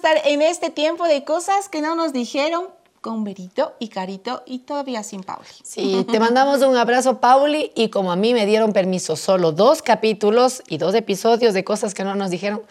Estar en este tiempo de cosas que no nos dijeron con Berito y Carito y todavía sin Pauli. Sí, te mandamos un abrazo, Pauli, y como a mí me dieron permiso solo dos capítulos y dos episodios de cosas que no nos dijeron,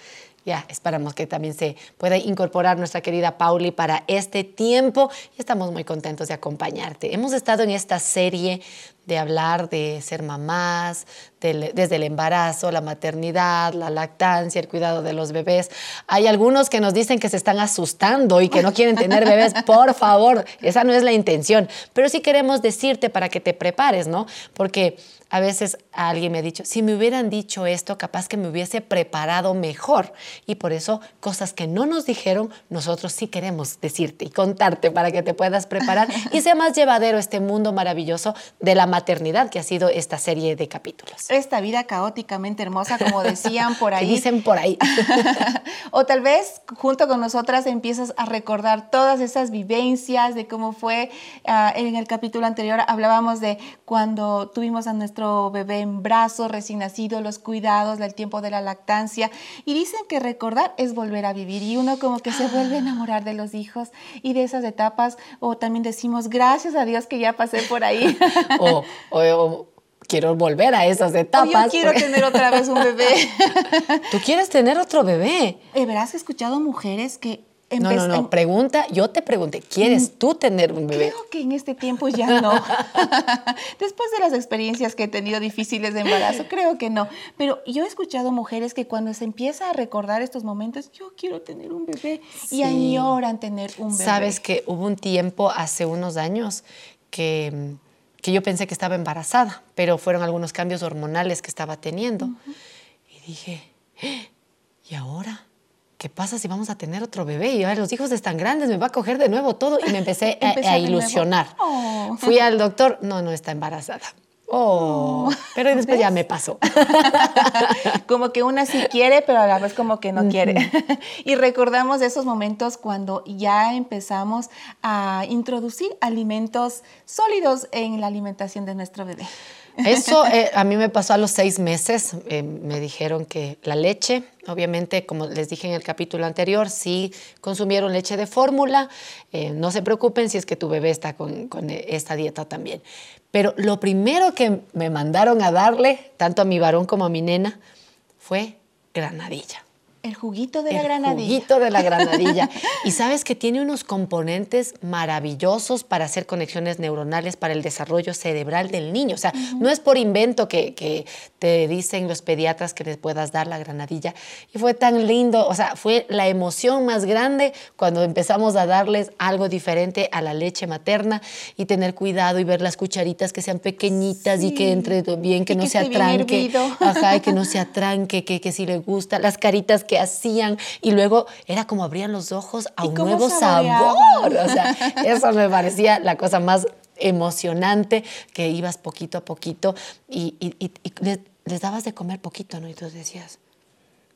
ya esperamos que también se pueda incorporar nuestra querida Pauli para este tiempo y estamos muy contentos de acompañarte. Hemos estado en esta serie de hablar de ser mamás, desde el embarazo, la maternidad, la lactancia, el cuidado de los bebés. Hay algunos que nos dicen que se están asustando y que no quieren tener bebés. Por favor, esa no es la intención. Pero sí queremos decirte para que te prepares, ¿no? Porque a veces alguien me ha dicho, si me hubieran dicho esto, capaz que me hubiese preparado mejor. Y por eso, cosas que no nos dijeron, nosotros sí queremos decirte y contarte para que te puedas preparar y sea más llevadero este mundo maravilloso de la maternidad que ha sido esta serie de capítulos. Esta vida caóticamente hermosa, como decían por ahí. dicen por ahí. o tal vez junto con nosotras empiezas a recordar todas esas vivencias de cómo fue. Ah, en el capítulo anterior hablábamos de cuando tuvimos a nuestro bebé en brazos, recién nacido, los cuidados, el tiempo de la lactancia. Y dicen que recordar es volver a vivir y uno como que se vuelve a enamorar de los hijos y de esas etapas. O también decimos, gracias a Dios que ya pasé por ahí. o, quiero volver a esas etapas. O yo quiero tener otra vez un bebé. ¿Tú quieres tener otro bebé? Eh, verás, he escuchado mujeres que no, no, no, pregunta, yo te pregunté, ¿quieres mm, tú tener un bebé? Creo que en este tiempo ya no. Después de las experiencias que he tenido difíciles de embarazo, creo que no. Pero yo he escuchado mujeres que cuando se empieza a recordar estos momentos, yo quiero tener un bebé y añoran tener un bebé. Sabes que hubo un tiempo hace unos años que, que yo pensé que estaba embarazada, pero fueron algunos cambios hormonales que estaba teniendo. Y dije, ¿Eh? ¿y ahora? ¿Qué pasa si vamos a tener otro bebé? Y los hijos están grandes, me va a coger de nuevo todo. Y me empecé a, ilusionar. Oh. Fui al doctor, no, no está embarazada. Oh, oh pero después ya me pasó. como que una sí quiere, pero a la vez como que no quiere. y recordamos esos momentos cuando ya empezamos a introducir alimentos sólidos en la alimentación de nuestro bebé. Eso eh, a mí me pasó a los seis meses. Eh, me dijeron que la leche, obviamente, como les dije en el capítulo anterior, si consumieron leche de fórmula, eh, no se preocupen si es que tu bebé está con esta dieta también. Pero lo primero que me mandaron a darle, tanto a mi varón como a mi nena, fue granadilla. El juguito de la granadilla. El juguito de la granadilla. y sabes que tiene unos componentes maravillosos para hacer conexiones neuronales para el desarrollo cerebral del niño. O sea, no es por invento que, que, te dicen los pediatras que les puedas dar la granadilla. Y fue tan lindo, o sea, fue la emoción más grande cuando empezamos a darles algo diferente a la leche materna y tener cuidado y ver las cucharitas que sean pequeñitas y que entre bien, que no se atranque. Ajá, que no se atranque, que, que si le gusta. Las caritas que hacían y luego era como abrían los ojos a un nuevo sabor. O sea, eso me parecía la cosa más emocionante que ibas poquito a poquito y, les, dabas de comer poquito, ¿no? Y tú decías,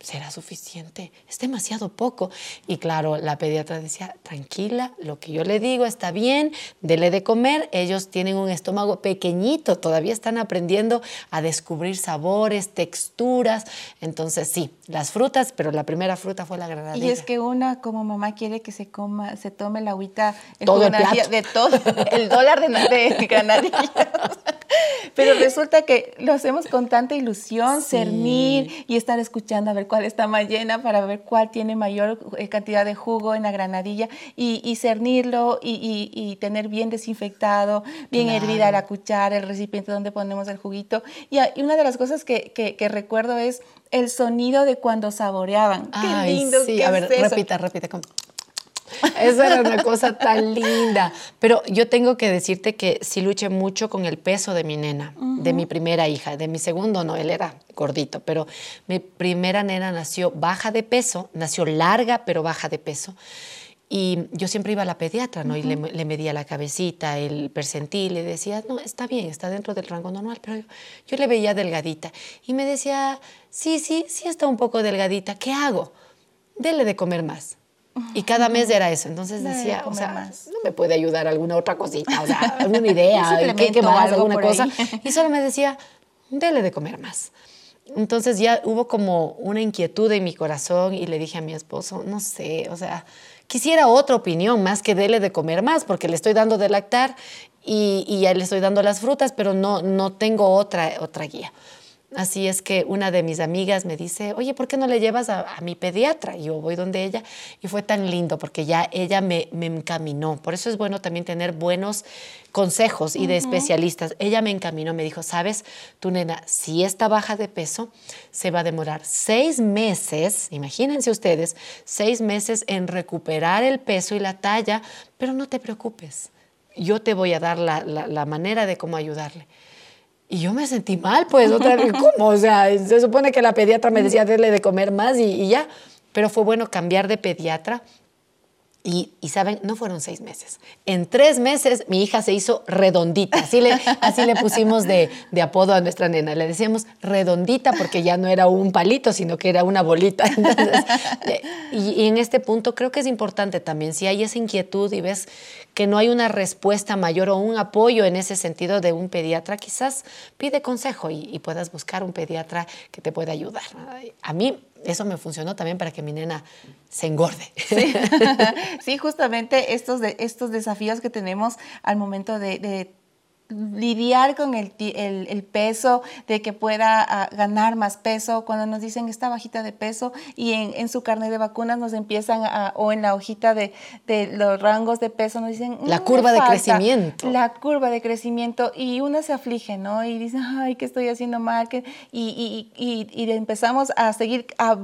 ¿será suficiente? Es demasiado poco. Y claro, la pediatra decía, tranquila, lo que yo le digo está bien, dele de comer. Ellos tienen un estómago pequeñito, todavía están aprendiendo a descubrir sabores, texturas. Entonces sí, las frutas, pero la primera fruta fue la granadilla. Y es que una como mamá quiere que se coma, se tome la agüita todo el de todo, el dólar de, de. Pero resulta que lo hacemos con tanta ilusión, cernir y estar escuchando a ver cuál está más llena para ver cuál tiene mayor eh, cantidad de jugo en la granadilla y, cernirlo y, tener bien desinfectado, bien hervida la cuchara, el recipiente donde ponemos el juguito. Y, una de las cosas que, recuerdo es el sonido de cuando saboreaban. Qué lindo. Sí, a ver, repita, repita. Esa era una cosa tan linda. Pero yo tengo que decirte que sí luché mucho con el peso de mi nena, de mi primera hija. De mi segundo no, él era gordito, pero mi primera nena nació baja de peso, nació larga pero baja de peso. Y yo siempre iba a la pediatra, ¿no? Y le, medía la cabecita, el percentil, le decía, no, está bien, está dentro del rango normal, pero yo, yo, le veía delgadita. Y me decía, sí, sí, sí está un poco delgadita, ¿qué hago? Dele de comer más. Y cada mes era eso. Entonces decía, o sea, no me puede ayudar alguna otra cosita, o sea, alguna idea, ¿qué, qué más, alguna cosa. Y solo me decía, dele de comer más. Entonces ya hubo como una inquietud en mi corazón y le dije a mi esposo, no sé, o sea, quisiera otra opinión más que dele de comer más, porque le estoy dando de lactar y, y ya le estoy dando las frutas, pero no, no tengo otra, otra guía. Así es que una de mis amigas me dice, oye, ¿por qué no le llevas a, mi pediatra? Y yo voy donde ella y fue tan lindo porque ya ella me, me encaminó. Por eso es bueno también tener buenos consejos y de especialistas. Ella me encaminó, me dijo, sabes, tu nena, si está baja de peso, se va a demorar seis meses, imagínense ustedes, seis meses en recuperar el peso y la talla, pero no te preocupes, yo te voy a dar la, la, la manera de cómo ayudarle. Y yo me sentí mal, pues, otra vez, ¿cómo? O sea, se supone que la pediatra me decía darle de comer más y, y ya. Pero fue bueno cambiar de pediatra y, saben, no fueron seis meses. En tres meses mi hija se hizo redondita. Así le, así le pusimos de, de, apodo a nuestra nena. Le decíamos redondita porque ya no era un palito, sino que era una bolita. Eh, y, y, en este punto creo que es importante también, si hay esa inquietud y ves que no hay una respuesta mayor o un apoyo en ese sentido de un pediatra, quizás pide consejo y, y puedas buscar un pediatra que te pueda ayudar. A mí eso me funcionó también para que mi nena se engorde. Sí, justamente estos, de, estos desafíos que tenemos al momento de, de lidiar con el, el, el, peso, de que pueda uh, ganar más peso, cuando nos dicen está bajita de peso y en, en su carnet de vacunas nos empiezan a, o en la hojita de, de, los rangos de peso nos dicen... La curva de crecimiento. La curva de crecimiento y una se aflige, ¿no? Y dice, ay, ¿qué estoy haciendo mal? Y, y, y, y empezamos a seguir a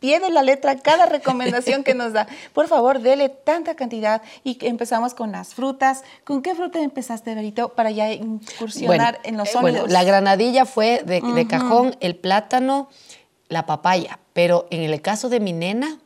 pie de la letra cada recomendación que nos da. Por favor, dele tanta cantidad y empezamos con las frutas. ¿Con qué fruta empezaste, Berito, para ya incursionar en los sólidos? Bueno, la granadilla fue de, uh -huh. de, cajón, el plátano, la papaya, pero en el caso de mi nena,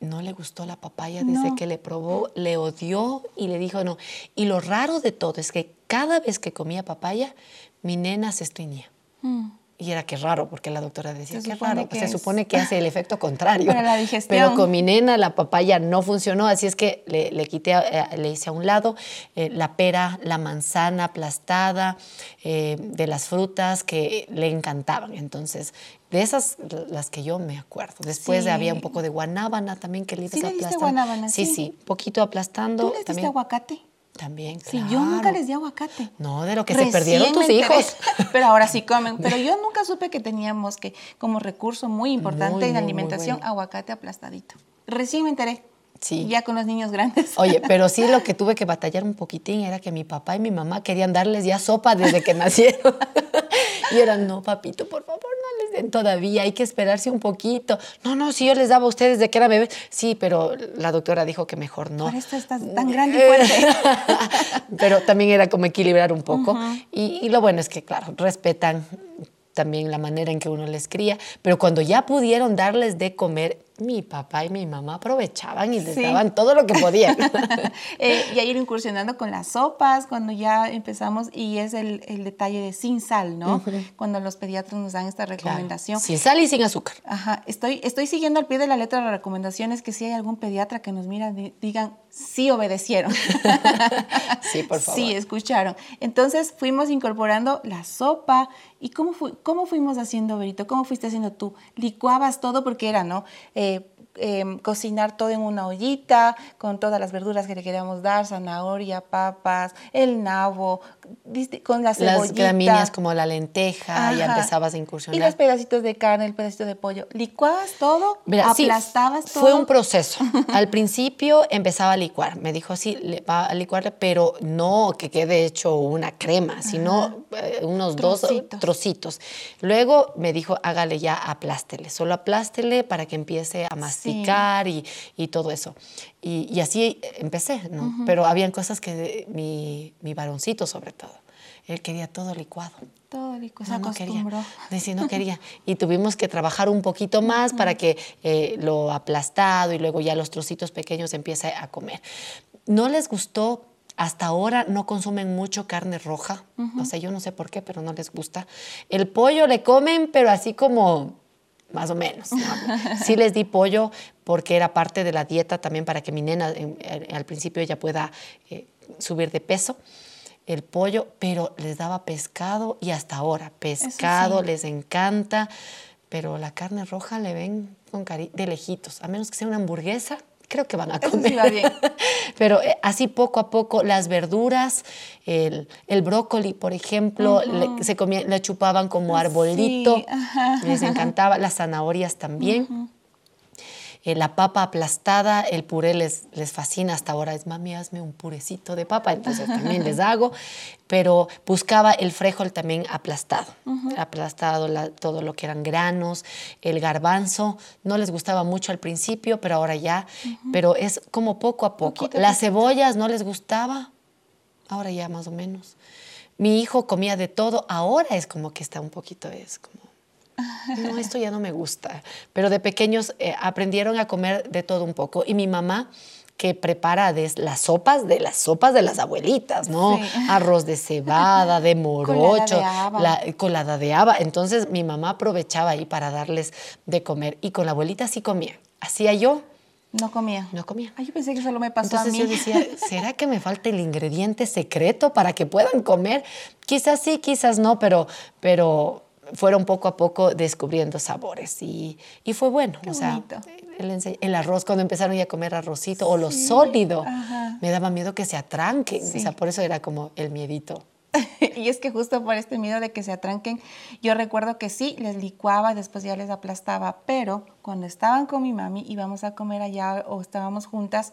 no le gustó la papaya desde no. que le probó, le odió y le dijo no. Y lo raro de todo es que cada vez que comía papaya, mi nena se estreñía. Mm. Y era que raro, porque la doctora decía, raro, que se es... supone que hace el efecto contrario. Para la digestión. Pero con mi nena la papaya no funcionó, así es que le, le quité, eh, le hice a un lado eh, la pera, la manzana aplastada, eh, de las frutas que le encantaban. Entonces, de esas las que yo me acuerdo. Después Sí. había un poco de guanábana también que le ibas ¿Sí le diste aplastando. guanábana? Sí, Sí. sí, poquito aplastando. ¿Tú les diste también, aguacate? También, Sí, claro. yo nunca les di aguacate. No, de lo que se perdieron tus hijos. Pero ahora sí comen. Pero yo nunca supe que teníamos que, como recurso muy importante Muy, en muy, alimentación, aguacate aplastadito. Recién me enteré. Sí. Ya con los niños grandes. Oye, pero sí lo que tuve que batallar un poquitín era que mi papá y mi mamá querían darles ya sopa desde que nacieron. Y eran, no, papito, por favor, no les den todavía, hay que esperarse un poquito. No, no, si yo les daba a ustedes de que era bebé. Sí, pero la doctora dijo que mejor no. Por esto estás tan grande y fuerte. pero también era como equilibrar un poco. Uh -huh. y, y lo bueno es que, claro, respetan también la manera en que uno les cría, pero cuando ya pudieron darles de comer, mi papá y mi mamá aprovechaban y les Sí. daban todo lo que podían. Eh, y a ir incursionando con las sopas, cuando ya empezamos, y es el, el detalle de sin sal, ¿no? Cuando los pediatras nos dan esta recomendación. Sin sal y sin azúcar. Ajá, estoy, estoy siguiendo al pie de la letra las recomendaciones, que si hay algún pediatra que nos mira, di- digan, sí obedecieron. Sí, por favor. Sí, escucharon. Entonces fuimos incorporando la sopa. ¿Y cómo, fu- cómo fuimos haciendo, Berito? ¿Cómo fuiste haciendo tú? Licuabas todo porque era, ¿no? Eh, eh, cocinar todo en una ollita con todas las verduras que le queríamos dar, zanahoria, papas, el nabo, con la cebollita. Las gramíneas como la lenteja, ya Ajá. empezabas a Y incursionar. los pedacitos de carne, el pedacito de pollo. ¿Licuabas todo? Mira, sí, ¿Aplastabas todo? Fue un proceso. Al principio empezaba a licuar. Me dijo, sí, le va a licuarle, pero no que quede hecho una crema, sino eh, unos Trocitos. dos trocitos. Luego me dijo, hágale ya, aplástele. Solo aplástele para que empiece a masticar y, y todo eso. Y, y así empecé, ¿no? Pero habían cosas que mi, mi varoncito, sobre todo, él quería todo licuado. Todo licuado, No, no quería. no quería. Y tuvimos que trabajar un poquito más para que eh, lo aplastado y luego ya los trocitos pequeños empiece a comer. No les gustó. Hasta ahora no consumen mucho carne roja. O sea, yo no sé por qué, pero no les gusta. El pollo le comen, pero así como más o menos. ¿no? Sí les di pollo porque era parte de la dieta también para que mi nena en- al principio ella pueda eh, subir de peso. el pollo, pero les daba pescado y hasta ahora pescado les encanta, pero la carne roja le ven con cari de lejitos, a menos que sea una hamburguesa, creo que van a comer. Pero eh, así poco a poco, las verduras, el, brócoli, por ejemplo, le, se le chupaban como arbolito, les encantaba, las zanahorias también. Eh, la papa aplastada, el puré les, les fascina hasta ahora. Es, mami, hazme un purecito de papa, entonces también les hago. Pero buscaba el frijol también aplastado, aplastado todo lo que eran granos, el garbanzo. No les gustaba mucho al principio, pero ahora ya. Pero es como poco a poco. Las cebollas no les gustaba, ahora ya más o menos. Mi hijo comía de todo, ahora es como que está un poquito, es como no, esto ya no me gusta. Pero de pequeños eh, aprendieron a comer de todo un poco. Y mi mamá que prepara las sopas de las sopas de las abuelitas, ¿no? Arroz de cebada, de morocho, la colada de haba. Entonces mi mamá aprovechaba ahí para darles de comer y con la abuelita sí comía. Hacía yo. No comía. No comía. Ay, yo pensé que solo me pasó Entonces a mí. yo decía, ¿será que me falta el ingrediente secreto para que puedan comer? Quizás sí, quizás no, pero, pero fueron poco a poco descubriendo sabores y, y fue bueno. o sea, el, arroz, cuando empezaron ya a comer arrocito o lo sólido, me daba miedo que se atranquen. O sea, por eso era como el miedito. y es que justo por este miedo de que se atranquen, yo recuerdo que sí, les licuaba, después ya les aplastaba, pero cuando estaban con mi mami, íbamos a comer allá o estábamos juntas,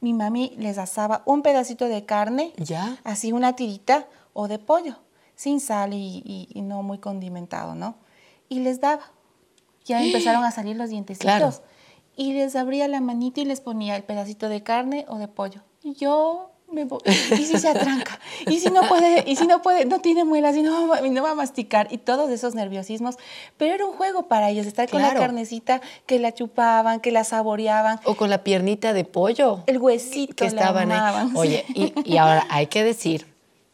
mi mami les asaba un pedacito de carne, ¿Ya? así una tirita o de pollo sin sal y, no muy condimentado, ¿no? Y les daba. Ya empezaron a salir los dientecitos. Y les abría la manita y les ponía el pedacito de carne o de pollo. Y yo me voy. ¿Y si se atranca? ¿Y si no puede? ¿Y si no puede? No tiene muelas y no, no va a masticar. Y todos esos nerviosismos. Pero era un juego para ellos, estar con la carnecita que la chupaban, que la saboreaban. O con la piernita de pollo. El huesito que estaban ahí. Oye, y, y ahora hay que decir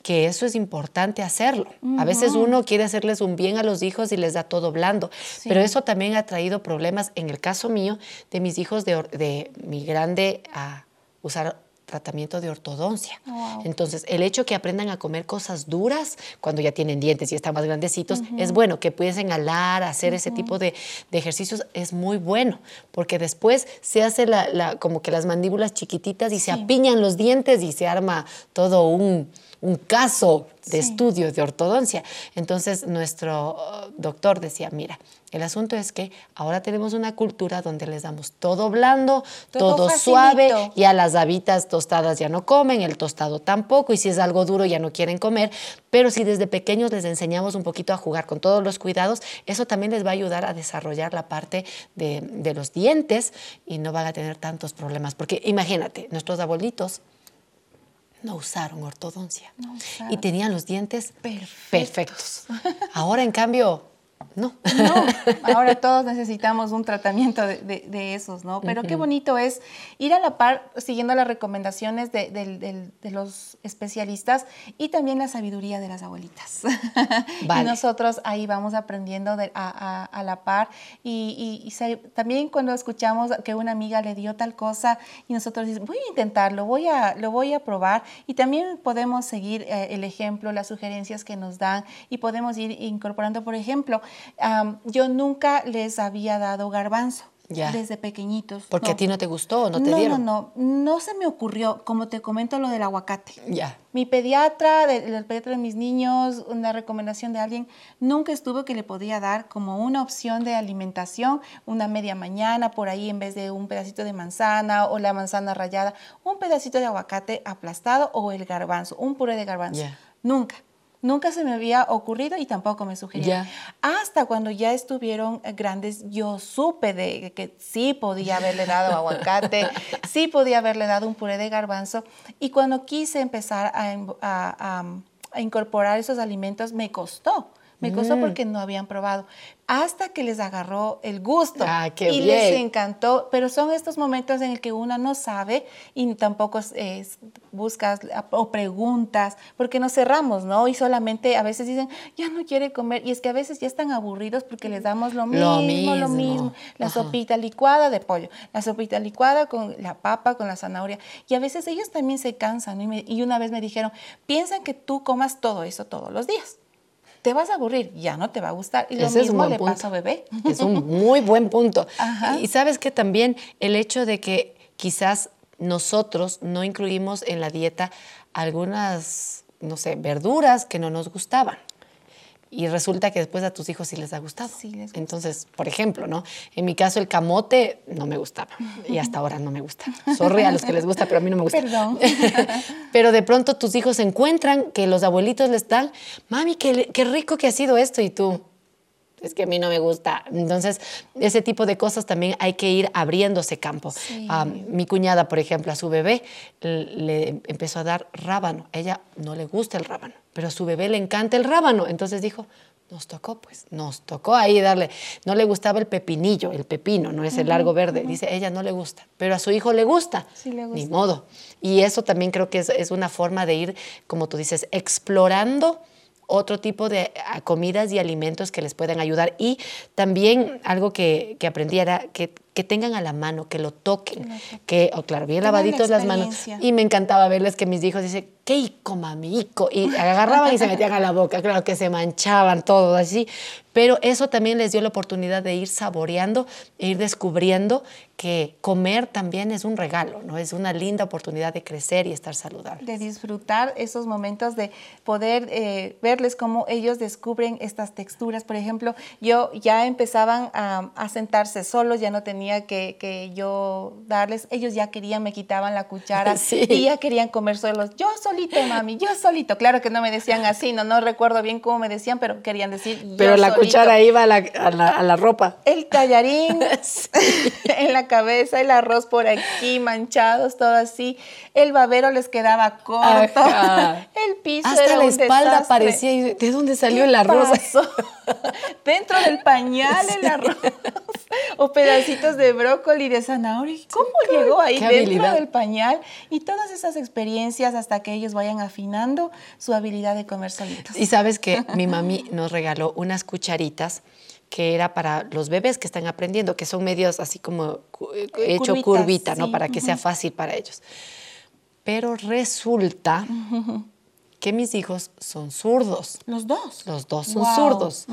que eso es importante hacerlo. A veces uno quiere hacerles un bien a los hijos y les da todo blando, pero eso también ha traído problemas, en el caso mío, de mis hijos de, de mi grande a usar tratamiento de ortodoncia. Entonces, el hecho que aprendan a comer cosas duras cuando ya tienen dientes y están más grandecitos, es bueno. Que pudiesen alar, hacer ese tipo de, ejercicios, es muy bueno, porque después se hace la, como que las mandíbulas chiquititas y se apiñan los dientes y se arma todo un un caso de estudio de ortodoncia. Entonces nuestro uh, doctor decía, mira, el asunto es que ahora tenemos una cultura donde les damos todo blando, todo, suave, y a las habitas tostadas ya no comen, el tostado tampoco, y si es algo duro ya no quieren comer, pero si desde pequeños les enseñamos un poquito a jugar con todos los cuidados, eso también les va a ayudar a desarrollar la parte de, de los dientes y no van a tener tantos problemas. Porque imagínate, nuestros abuelitos no usaron ortodoncia. Y tenían los dientes perfectos. Ahora, en cambio, no. No, ahora todos necesitamos un tratamiento de, esos, ¿no? Pero qué bonito es ir a la par siguiendo las recomendaciones de, los especialistas y también la sabiduría de las abuelitas. y nosotros ahí vamos aprendiendo a, la par y, también cuando escuchamos que una amiga le dio tal cosa y nosotros decimos, voy a intentarlo, voy a, lo voy a probar y también podemos seguir eh, el ejemplo, las sugerencias que nos dan y podemos ir incorporando, por ejemplo, yo nunca les había dado garbanzo. Desde pequeñitos. ¿Porque a ti no te gustó o no te dieron? No, no, no se me ocurrió, como te comento lo del aguacate. Ya. Mi pediatra, el pediatra de mis niños, una recomendación de alguien, nunca estuvo que le podía dar como una opción de alimentación, una media mañana por ahí en vez de un pedacito de manzana o la manzana rallada, un pedacito de aguacate aplastado o el garbanzo, un puré de garbanzo. Nunca. Nunca se me había ocurrido y tampoco me sugería. Hasta cuando ya estuvieron grandes, yo supe de que sí podía haberle dado aguacate, sí podía haberle dado un puré de garbanzo. Y cuando quise empezar a, incorporar esos alimentos, me costó Me costó porque no habían probado. Hasta que les agarró el gusto. Ah, qué y bien. les encantó. Pero son estos momentos en el que una no sabe y tampoco eh, buscas o preguntas, porque nos cerramos, ¿no? Y solamente a veces dicen, ya no quiere comer. Y es que a veces ya están aburridos porque les damos lo mismo, Lo lo mismo. mismo. La Ajá. sopita licuada de pollo, la sopita licuada con la papa, con la zanahoria. Y a veces ellos también se cansan. ¿no? Y, me- y una vez me dijeron, piensan que tú comas todo eso todos los días. Te vas a aburrir, ya no te va a gustar. Y lo Ese mismo le punto. pasa a bebé. Es un muy buen punto. Ajá. Y sabes que también el hecho de que quizás nosotros no incluimos en la dieta algunas, no sé, verduras que no nos gustaban. Y resulta que después a tus hijos sí les ha gustado. Sí les gusta. Entonces, por ejemplo, ¿no? En mi caso el camote no me gustaba y hasta ahora no me gusta. Sorry a los que les gusta, pero a mí no me gusta. Perdón. pero de pronto tus hijos encuentran que los abuelitos les dan, mami, qué, qué rico que ha sido esto y tú. Es que a mí no me gusta. Entonces, ese tipo de cosas también hay que ir abriéndose campo. Sí. Ah, mi cuñada, por ejemplo, a su bebé le empezó a dar rábano. A ella no le gusta el rábano, pero a su bebé le encanta el rábano. Entonces dijo, nos tocó, pues, nos tocó ahí darle. No le gustaba el pepinillo, el pepino, no es el largo verde. Dice, ella no le gusta, pero a su hijo le gusta. Sí le Ni gusta. modo. Y eso también creo que es, es una forma de ir, como tú dices, explorando otro tipo de ah, comidas y alimentos que les puedan ayudar. Y también algo que, que aprendí era que, que tengan a la mano, que lo toquen, que, oh, claro, bien la lavaditos las manos. Y me encantaba verles que mis hijos dicen, qué ico, mami, ico", Y agarraban y se metían a la boca, claro que se manchaban todo así. Pero eso también les dio la oportunidad de ir saboreando e ir descubriendo que comer también es un regalo, ¿no? Es una linda oportunidad de crecer y estar saludable. de disfrutar esos momentos de poder eh, verles cómo ellos descubren estas texturas. Por ejemplo, yo ya empezaban a, a sentarse solos, ya no tenía que, que yo darles, ellos ya querían, me quitaban la cuchara Sí. y ya querían comer solos. Yo solito, mami, yo solito. Claro que no me decían así, no, no recuerdo bien cómo me decían, pero querían decir yo Pero la solito. cuchara iba a la, a la- a la ropa. El tallarín en la cabeza, el arroz por aquí, manchados, todo así. El babero les quedaba corto. Ajá. El piso Hasta era la un espalda desastre. parecía. ¿De dónde salió ¿Qué el arroz? Dentro del pañal el arroz. O pedacitos de brócoli, de zanahoria. ¿Cómo llegó ahí dentro habilidad. del pañal? Y todas esas experiencias hasta que ellos vayan afinando su habilidad de comer solitos. Y sabes que mi mami nos regaló unas cucharitas que era para los bebés que están aprendiendo, que son medios así como cu- eh, hecho Curvitas, curvita, ¿no? sí, Para que sea fácil para ellos. Pero resulta que mis hijos son zurdos. Los dos. Los dos son Wow. zurdos.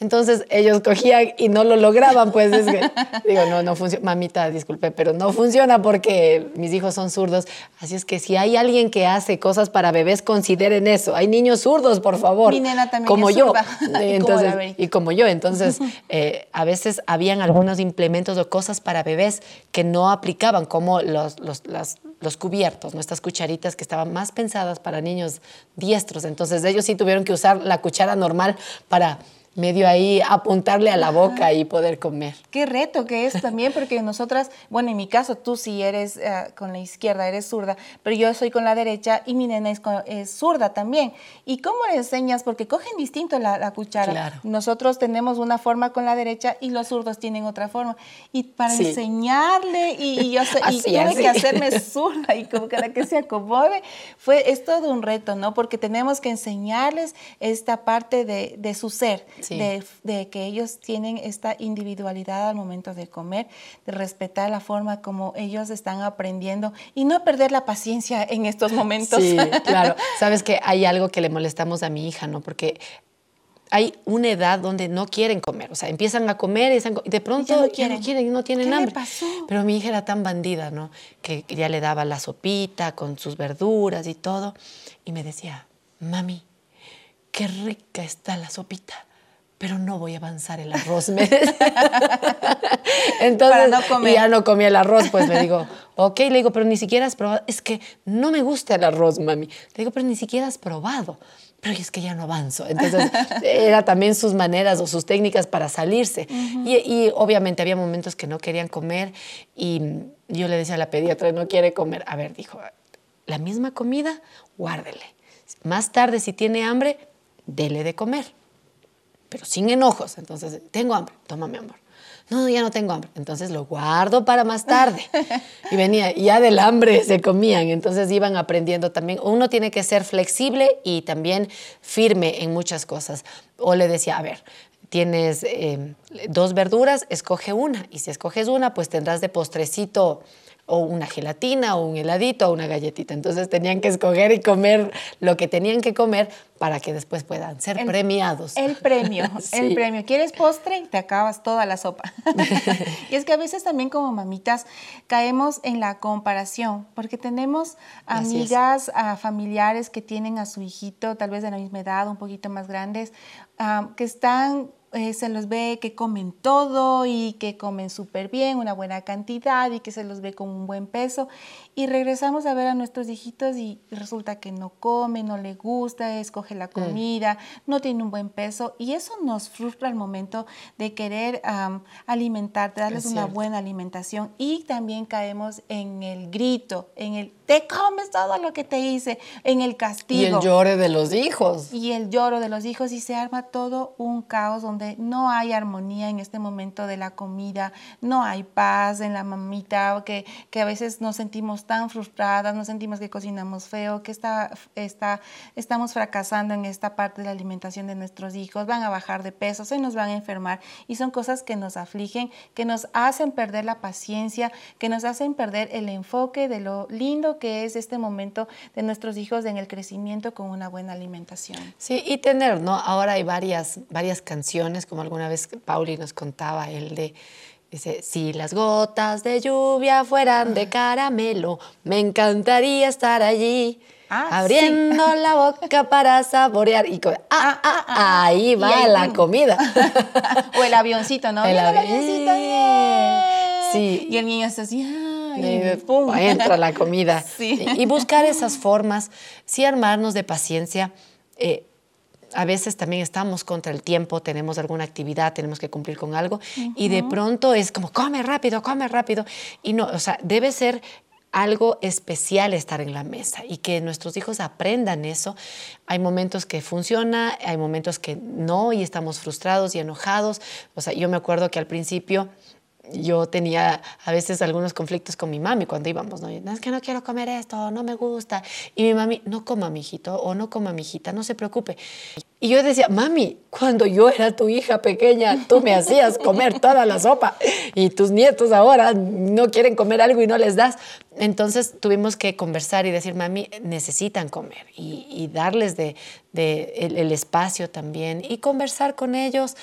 Entonces ellos cogían y no lo lograban, pues es que, digo, no, no funciona, mamita, disculpe, pero no funciona porque mis hijos son zurdos. Así es que si hay alguien que hace cosas para bebés, consideren eso. Hay niños zurdos, por favor. Mi nena también como es yo. zurda. Y como Entonces, y como yo. Entonces, eh, a veces habían algunos implementos o cosas para bebés que no aplicaban, como los, los, las- los cubiertos, nuestras cucharitas que estaban más pensadas para niños diestros. Entonces, ellos sí tuvieron que usar la cuchara normal para medio ahí apuntarle a la boca y poder comer. Qué reto que es también, porque nosotras, bueno, en mi caso, tú sí eres eh, con la izquierda, eres zurda, pero yo soy con la derecha y mi nena es, con- es zurda también. ¿Y cómo le enseñas? Porque cogen distinto la, la cuchara. Claro. Nosotros tenemos una forma con la derecha y los zurdos tienen otra forma. Y para Sí. enseñarle, y, y yo, y tuve que hacerme zurda y como para que se acomode, fue, es todo un reto, ¿no? Porque tenemos que enseñarles esta parte de, de su ser, Sí. de, de que ellos tienen esta individualidad al momento de comer, de respetar la forma como ellos están aprendiendo y no perder la paciencia en estos momentos. Sí, claro. Sabes que hay algo que le molestamos a mi hija, ¿no? Porque hay una edad donde no quieren comer, o sea, empiezan a comer y, de pronto ya no ya quieren. no quieren, no tienen ¿Qué le hambre. pasó? Pero mi hija era tan bandida, ¿no? Que ya le daba la sopita con sus verduras y todo, y me decía, mami, qué rica está la sopita. Pero no voy a avanzar el arroz. me. Entonces, no ya no comía el arroz, pues le digo, ok, le digo, pero ni siquiera has probado. Es que no me gusta el arroz, mami. Le digo, pero ni siquiera has probado. Pero es que ya no avanzo. Entonces, era también sus maneras o sus técnicas para salirse. y, y obviamente había momentos que no querían comer y yo le decía a la pediatra, no quiere comer. A ver, dijo, la misma comida, guárdele. Más tarde, si tiene hambre, dele de comer. Pero sin enojos. Entonces, tengo hambre, toma mi amor. No, ya no tengo hambre. Entonces lo guardo para más tarde. Y venía, ya del hambre se comían. Entonces iban aprendiendo también. Uno tiene que ser flexible y también firme en muchas cosas. O le decía, a ver, tienes eh, dos verduras, escoge una. Y si escoges una, pues tendrás de postrecito o una gelatina o un heladito o una galletita. Entonces tenían que escoger y comer lo que tenían que comer para que después puedan ser premiados. El premio, el premio. ¿Quieres postre? Te acabas toda la sopa. y es que a veces también como mamitas caemos en la comparación, porque tenemos amigas, a familiares que tienen a su hijito, tal vez de la misma edad, un poquito más grandes, ah, que están eh, se los ve que comen todo y que comen súper bien, una buena cantidad y que se los ve con un buen peso. Y regresamos a ver a nuestros hijitos y resulta que no come, no le gusta, escoge la mm. comida, no tiene un buen peso. Y eso nos frustra al momento de querer alimentar, darles una buena alimentación. Y también caemos en el grito, en el te comes todo lo que te hice, en el castigo. Y el lloro de los hijos. Y el lloro de los hijos y se arma todo un caos donde no hay armonía en este momento de la comida, no hay paz en la mamita, que, que a veces nos sentimos tan frustradas, nos sentimos que cocinamos feo, que está, está, estamos fracasando en esta parte de la alimentación de nuestros hijos, van a bajar de peso, se nos van a enfermar y son cosas que nos afligen, que nos hacen perder la paciencia, que nos hacen perder el enfoque de lo lindo que es este momento de nuestros hijos en el crecimiento con una buena alimentación. Sí, y tener, ¿no? Ahora hay varias, varias canciones, como alguna vez Pauli nos contaba, el de... Dice, si las gotas de lluvia fueran de caramelo, me encantaría estar allí. Ah, abriendo la boca para saborear y ah, ah, ah, ah, ahí va la comida. o el avioncito, ¿no? El, avioncito. Sí. Y el niño está así, y entra la comida. Y, buscar esas formas, sí armarnos de paciencia. Eh, a veces también estamos contra el tiempo, tenemos alguna actividad, tenemos que cumplir con algo y de pronto es como, come rápido, come rápido. Y no, o sea, debe ser algo especial estar en la mesa y que nuestros hijos aprendan eso. Hay momentos que funciona, hay momentos que no y estamos frustrados y enojados. O sea, yo me acuerdo que al principio yo tenía a veces algunos conflictos con mi mami cuando íbamos, ¿no? es que no quiero comer esto, no me gusta. Y mi mami, no coma, mijito, o no coma, mijita, no se preocupe. Y yo decía, mami, cuando yo era tu hija pequeña, tú me hacías comer toda la sopa y tus nietos ahora no quieren comer algo y no les das. Entonces tuvimos que conversar y decir, mami, necesitan comer y, darles de, el, espacio también y conversar con ellos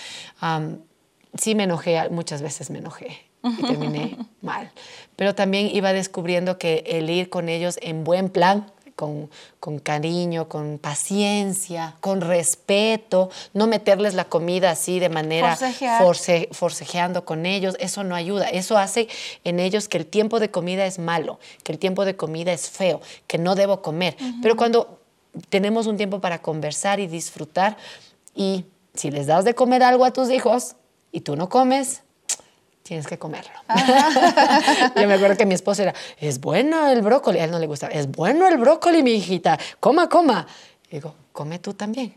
sí me enojé, muchas veces me enojé y terminé mal. Pero también iba descubriendo que el ir con ellos en buen plan, con, con, cariño, con paciencia, con respeto, no meterles la comida así de manera force, forcejeando con ellos, eso no ayuda. Eso hace en ellos que el tiempo de comida es malo, que el tiempo de comida es feo, que no debo comer. Pero cuando tenemos un tiempo para conversar y disfrutar, y si les das de comer algo a tus hijos, y tú no comes, tienes que comerlo. Yo me acuerdo que mi esposo era, es bueno el brócoli, a él no le gusta, es bueno el brócoli, mi hijita, coma, coma. Y digo, come tú también.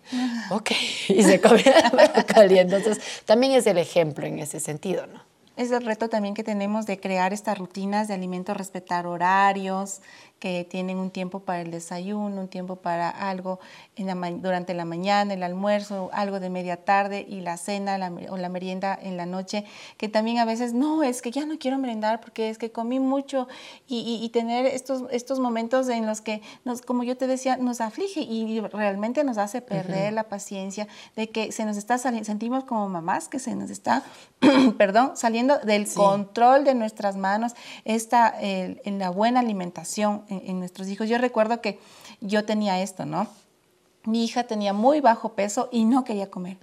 ok, y se come el brócoli. Entonces, también es el ejemplo en ese sentido, ¿no? Es el reto también que tenemos de crear estas rutinas de alimentos, respetar horarios, que tienen un tiempo para el desayuno, un tiempo para algo durante la mañana, el almuerzo, algo de media tarde y la cena o la merienda en la noche, que también a veces, no, es que ya no quiero merendar porque es que comí mucho y, tener estos, estos momentos en los que, nos, como yo te decía, nos aflige y realmente nos hace perder la paciencia de que se nos está saliendo, sentimos como mamás que se nos está, perdón, saliendo del control de nuestras manos esta, en la buena alimentación en, nuestros hijos. Yo recuerdo que yo tenía esto, ¿no? Mi hija tenía muy bajo peso y no quería comer.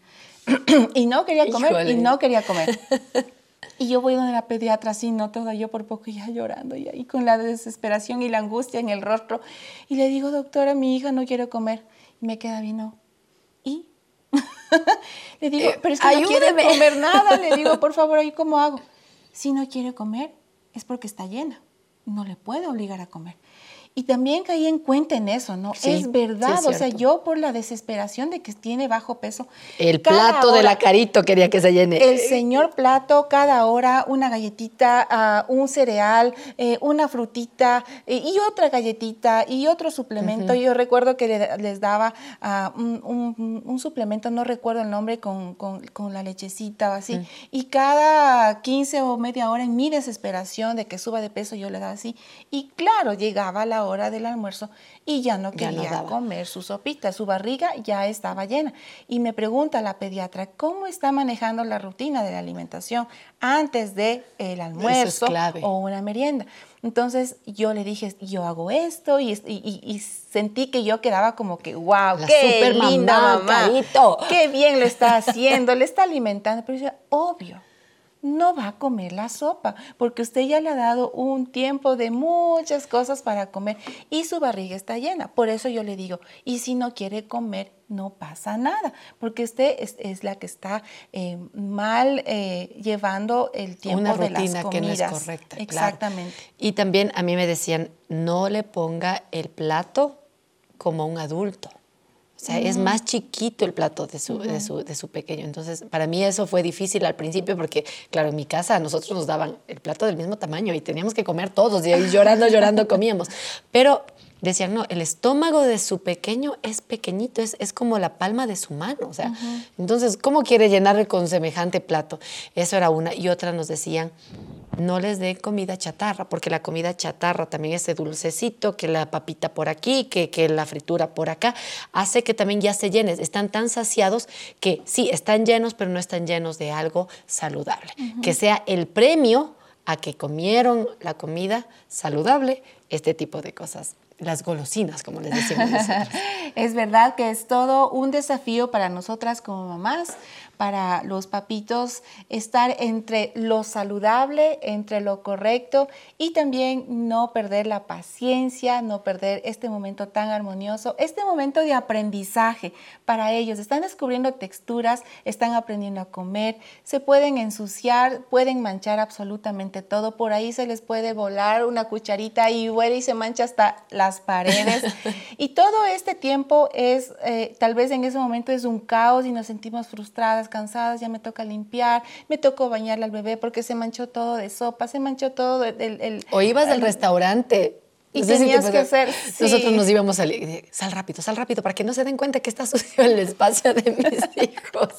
y no quería comer y no quería comer. Y yo voy donde la pediatra así, no toda yo por poco ya llorando y ahí con la desesperación y la angustia en el rostro. Y le digo, doctora, mi hija no quiere comer. Y me queda bien, ¿Y? le digo, eh, pero es que no quiere comer nada. Le digo, por favor, ¿ahí cómo hago? Si no quiere comer, es porque está llena. No le puedo obligar a comer. Y también caí en cuenta en eso, ¿no? es verdad, o sea, yo por la desesperación de que tiene bajo peso. El plato de la carito quería que se llene. El señor plato, cada hora una galletita, ah, un cereal, eh, una frutita eh, y otra galletita y otro suplemento. Yo recuerdo que les daba ah, un, suplemento, no recuerdo el nombre, con, la lechecita o así. Y cada 15 o media hora en mi desesperación de que suba de peso, yo le daba así. Y claro, llegaba la hora del almuerzo y ya no quería comer su sopita, su barriga ya estaba llena. Y me pregunta la pediatra, ¿cómo está manejando la rutina de la alimentación antes del el almuerzo o una merienda? Entonces yo le dije, yo hago esto y, y, sentí que yo quedaba como que, wow, qué linda mamá, qué bien lo está haciendo, le está alimentando. Pero yo, obvio, no va a comer la sopa, porque usted ya le ha dado un tiempo de muchas cosas para comer y su barriga está llena. Por eso yo le digo, y si no quiere comer, no pasa nada, porque usted es, la que está eh, mal eh, llevando el tiempo Una de las comidas. que no es correcta. Exactamente. Y también a mí me decían, no le ponga el plato como un adulto. O sea, es más chiquito el plato de su, de, su, de su pequeño. Entonces, para mí eso fue difícil al principio porque, claro, en mi casa a nosotros nos daban el plato del mismo tamaño y teníamos que comer todos y ahí llorando, llorando comíamos. Pero decían, no, el estómago de su pequeño es pequeñito, es, es como la palma de su mano. O sea, entonces, ¿cómo quiere llenarle con semejante plato? Eso era una. Y otra nos decían, no les den comida chatarra, porque la comida chatarra también ese dulcecito, que la papita por aquí, que, que la fritura por acá, hace que también ya se llenes. Están tan saciados que sí, están llenos, pero no están llenos de algo saludable. Que sea el premio a que comieron la comida saludable, este tipo de cosas las golosinas, como les decimos nosotros. es verdad que es todo un desafío para nosotras como mamás, para los papitos estar entre lo saludable, entre lo correcto y también no perder la paciencia, no perder este momento tan armonioso, este momento de aprendizaje para ellos. Están descubriendo texturas, están aprendiendo a comer, se pueden ensuciar, pueden manchar absolutamente todo. Por ahí se les puede volar una cucharita y huele y se mancha hasta las paredes. y todo este tiempo es, eh, tal vez en ese momento es un caos y nos sentimos frustradas cansadas, ya me toca limpiar, me tocó bañarle al bebé porque se manchó todo de sopa, se manchó todo el... o ibas del restaurante y tenías que hacer. Nosotros nos íbamos a salir. Sal rápido, sal rápido, para que no se den cuenta que está sucio el espacio de mis hijos.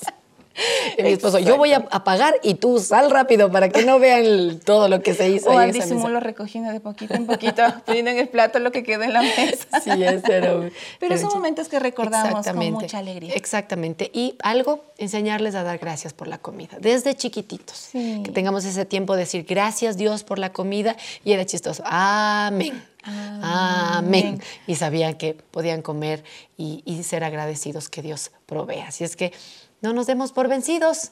Y mi esposo, yo voy a apagar y tú sal rápido para que no vean todo lo que se hizo. O al disimulo recogiendo de poquito en poquito, poniendo en el plato lo que quedó en la mesa. Sí, es, pero, pero, son momentos que recordamos con mucha alegría. Exactamente. Y algo, enseñarles a dar gracias por la comida, desde chiquititos. Que tengamos ese tiempo de decir gracias Dios por la comida y era chistoso. Amén. Amén. Y sabían que podían comer y, y ser agradecidos que Dios provee. Así es que no nos demos por vencidos.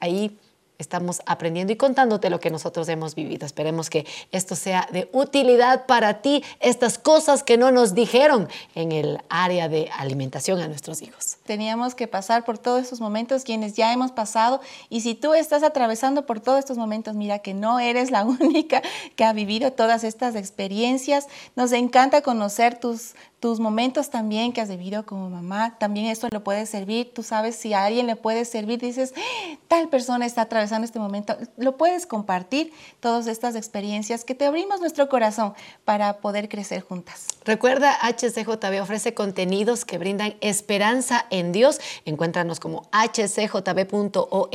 Ahí estamos aprendiendo y contándote lo que nosotros hemos vivido. Esperemos que esto sea de utilidad para ti, estas cosas que no nos dijeron en el área de alimentación a nuestros hijos. Teníamos que pasar por todos estos momentos, quienes ya hemos pasado, y si tú estás atravesando por todos estos momentos, mira que no eres la única que ha vivido todas estas experiencias. Nos encanta conocer tus tus momentos también que has vivido como mamá, también esto le puede servir. Tú sabes si a alguien le puede servir, dices, ¡Ah! tal persona está atravesando este momento, lo puedes compartir, todas estas experiencias que te abrimos nuestro corazón para poder crecer juntas. Recuerda, HCJB ofrece contenidos que brindan esperanza en Dios. Encuéntranos como hcjb.org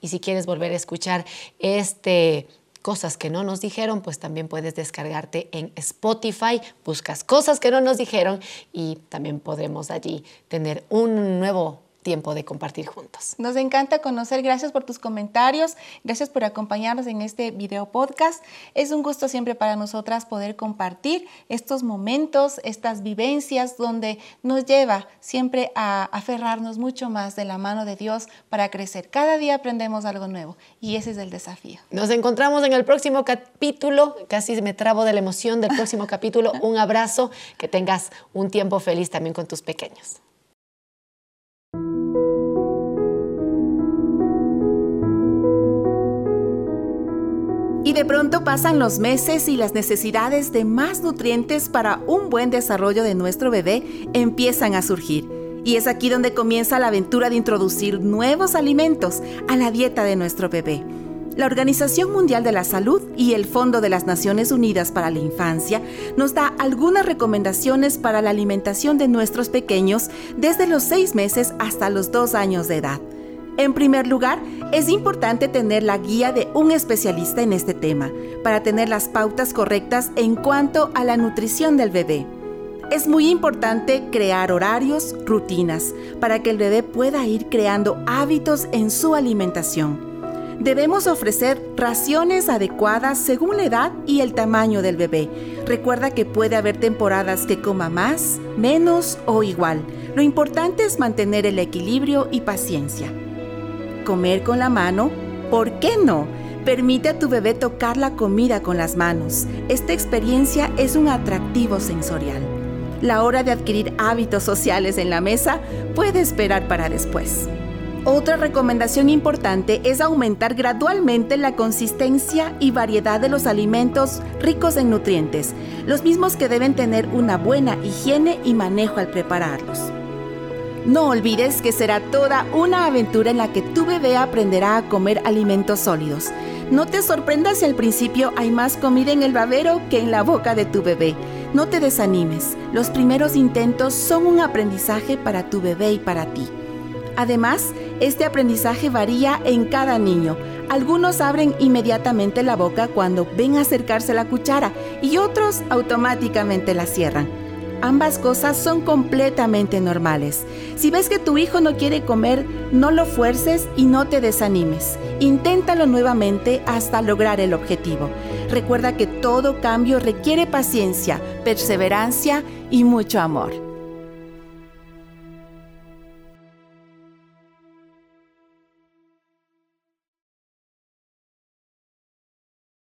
y si quieres volver a escuchar este cosas que no nos dijeron, pues también puedes descargarte en Spotify, buscas cosas que no nos dijeron y también podremos allí tener un nuevo tiempo de compartir juntos. Nos encanta conocer, gracias por tus comentarios, gracias por acompañarnos en este video podcast. Es un gusto siempre para nosotras poder compartir estos momentos, estas vivencias donde nos lleva siempre a aferrarnos mucho más de la mano de Dios para crecer. Cada día aprendemos algo nuevo y ese es el desafío. Nos encontramos en el próximo capítulo, casi me trabo de la emoción del próximo capítulo. Un abrazo, que tengas un tiempo feliz también con tus pequeños. De pronto pasan los meses y las necesidades de más nutrientes para un buen desarrollo de nuestro bebé empiezan a surgir. Y es aquí donde comienza la aventura de introducir nuevos alimentos a la dieta de nuestro bebé. La Organización Mundial de la Salud y el Fondo de las Naciones Unidas para la Infancia nos da algunas recomendaciones para la alimentación de nuestros pequeños desde los seis meses hasta los dos años de edad. En primer lugar, es importante tener la guía de un especialista en este tema para tener las pautas correctas en cuanto a la nutrición del bebé. Es muy importante crear horarios, rutinas, para que el bebé pueda ir creando hábitos en su alimentación. Debemos ofrecer raciones adecuadas según la edad y el tamaño del bebé. Recuerda que puede haber temporadas que coma más, menos o igual. Lo importante es mantener el equilibrio y paciencia comer con la mano? ¿Por qué no? Permite a tu bebé tocar la comida con las manos. Esta experiencia es un atractivo sensorial. La hora de adquirir hábitos sociales en la mesa puede esperar para después. Otra recomendación importante es aumentar gradualmente la consistencia y variedad de los alimentos ricos en nutrientes, los mismos que deben tener una buena higiene y manejo al prepararlos. No olvides que será toda una aventura en la que tu bebé aprenderá a comer alimentos sólidos. No te sorprendas si al principio hay más comida en el babero que en la boca de tu bebé. No te desanimes, los primeros intentos son un aprendizaje para tu bebé y para ti. Además, este aprendizaje varía en cada niño. Algunos abren inmediatamente la boca cuando ven acercarse la cuchara y otros automáticamente la cierran. Ambas cosas son completamente normales. Si ves que tu hijo no quiere comer, no lo fuerces y no te desanimes. Inténtalo nuevamente hasta lograr el objetivo. Recuerda que todo cambio requiere paciencia, perseverancia y mucho amor.